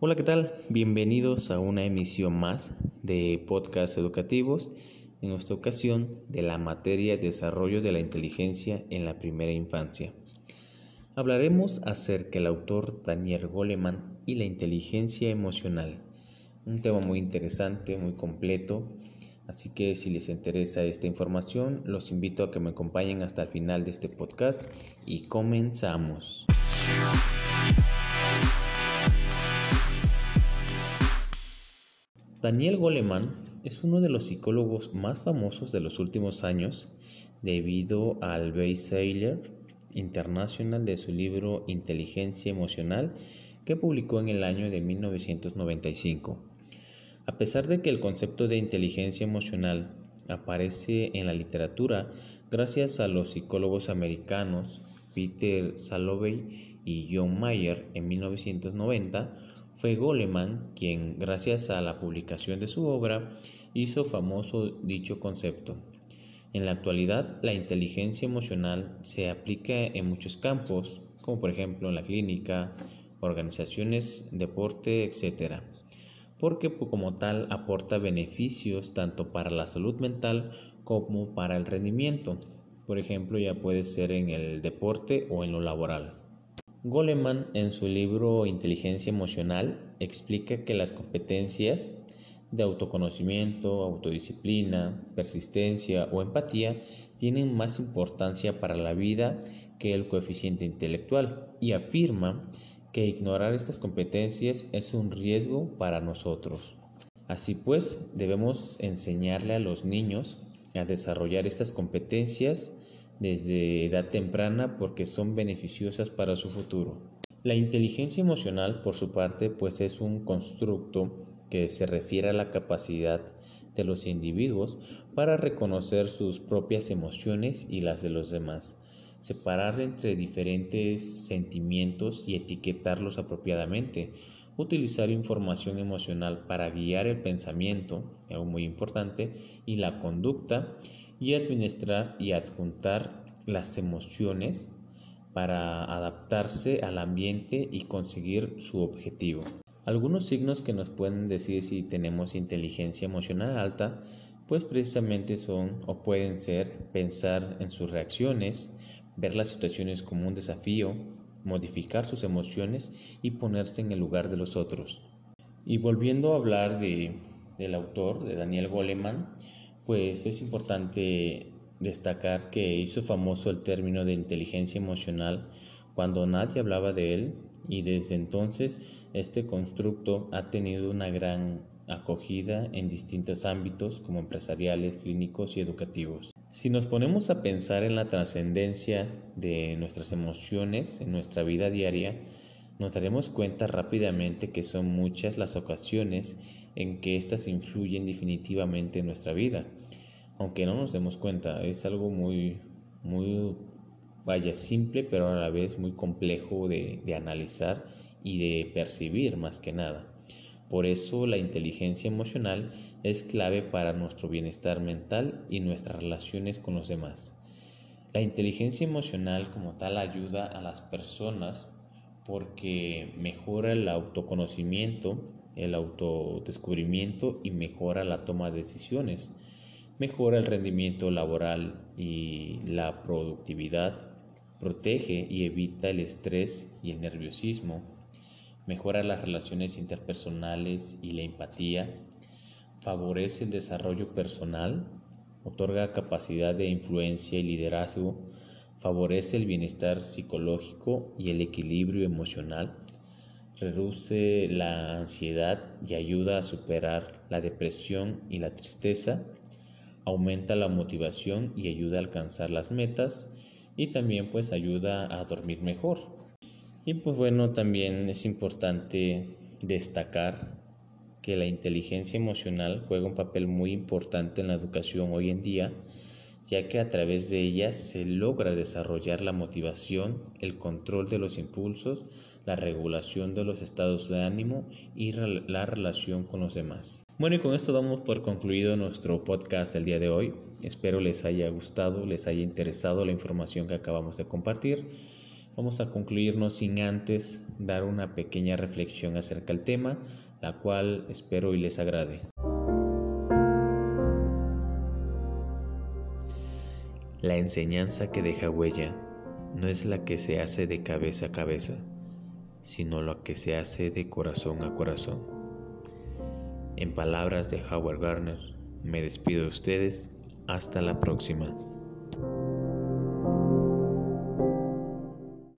Hola, ¿qué tal? Bienvenidos a una emisión más de podcast educativos, en esta ocasión de la materia Desarrollo de la Inteligencia en la Primera Infancia. Hablaremos acerca del autor Daniel Goleman y la inteligencia emocional, un tema muy interesante, muy completo, así que si les interesa esta información, los invito a que me acompañen hasta el final de este podcast y comenzamos. Daniel Goleman es uno de los psicólogos más famosos de los últimos años debido al bestseller internacional de su libro Inteligencia Emocional que publicó en el año de 1995. A pesar de que el concepto de inteligencia emocional aparece en la literatura gracias a los psicólogos americanos Peter Salovey y John Mayer en 1990, fue Goleman quien, gracias a la publicación de su obra, hizo famoso dicho concepto. En la actualidad, la inteligencia emocional se aplica en muchos campos, como por ejemplo en la clínica, organizaciones, deporte, etc. Porque pues, como tal aporta beneficios tanto para la salud mental como para el rendimiento. Por ejemplo, ya puede ser en el deporte o en lo laboral. Goleman en su libro Inteligencia Emocional explica que las competencias de autoconocimiento, autodisciplina, persistencia o empatía tienen más importancia para la vida que el coeficiente intelectual y afirma que ignorar estas competencias es un riesgo para nosotros. Así pues, debemos enseñarle a los niños a desarrollar estas competencias desde edad temprana porque son beneficiosas para su futuro. La inteligencia emocional, por su parte, pues es un constructo que se refiere a la capacidad de los individuos para reconocer sus propias emociones y las de los demás, separar entre diferentes sentimientos y etiquetarlos apropiadamente, utilizar información emocional para guiar el pensamiento, algo muy importante, y la conducta, y administrar y adjuntar las emociones para adaptarse al ambiente y conseguir su objetivo. Algunos signos que nos pueden decir si tenemos inteligencia emocional alta, pues precisamente son o pueden ser pensar en sus reacciones, ver las situaciones como un desafío, modificar sus emociones y ponerse en el lugar de los otros. Y volviendo a hablar de, del autor, de Daniel Goleman, pues es importante destacar que hizo famoso el término de inteligencia emocional cuando nadie hablaba de él y desde entonces este constructo ha tenido una gran acogida en distintos ámbitos como empresariales, clínicos y educativos. Si nos ponemos a pensar en la trascendencia de nuestras emociones en nuestra vida diaria, nos daremos cuenta rápidamente que son muchas las ocasiones en que éstas influyen definitivamente en nuestra vida. Aunque no nos demos cuenta, es algo muy, muy, vaya, simple, pero a la vez muy complejo de, de analizar y de percibir más que nada. Por eso la inteligencia emocional es clave para nuestro bienestar mental y nuestras relaciones con los demás. La inteligencia emocional como tal ayuda a las personas porque mejora el autoconocimiento, el autodescubrimiento y mejora la toma de decisiones. Mejora el rendimiento laboral y la productividad, protege y evita el estrés y el nerviosismo, mejora las relaciones interpersonales y la empatía, favorece el desarrollo personal, otorga capacidad de influencia y liderazgo, favorece el bienestar psicológico y el equilibrio emocional, reduce la ansiedad y ayuda a superar la depresión y la tristeza, aumenta la motivación y ayuda a alcanzar las metas y también pues ayuda a dormir mejor. Y pues bueno, también es importante destacar que la inteligencia emocional juega un papel muy importante en la educación hoy en día, ya que a través de ella se logra desarrollar la motivación, el control de los impulsos, la regulación de los estados de ánimo y la relación con los demás. Bueno, y con esto damos por concluido nuestro podcast del día de hoy. Espero les haya gustado, les haya interesado la información que acabamos de compartir. Vamos a concluirnos sin antes dar una pequeña reflexión acerca del tema, la cual espero y les agrade. La enseñanza que deja huella no es la que se hace de cabeza a cabeza, sino la que se hace de corazón a corazón. En palabras de Howard Gardner, me despido de ustedes, hasta la próxima.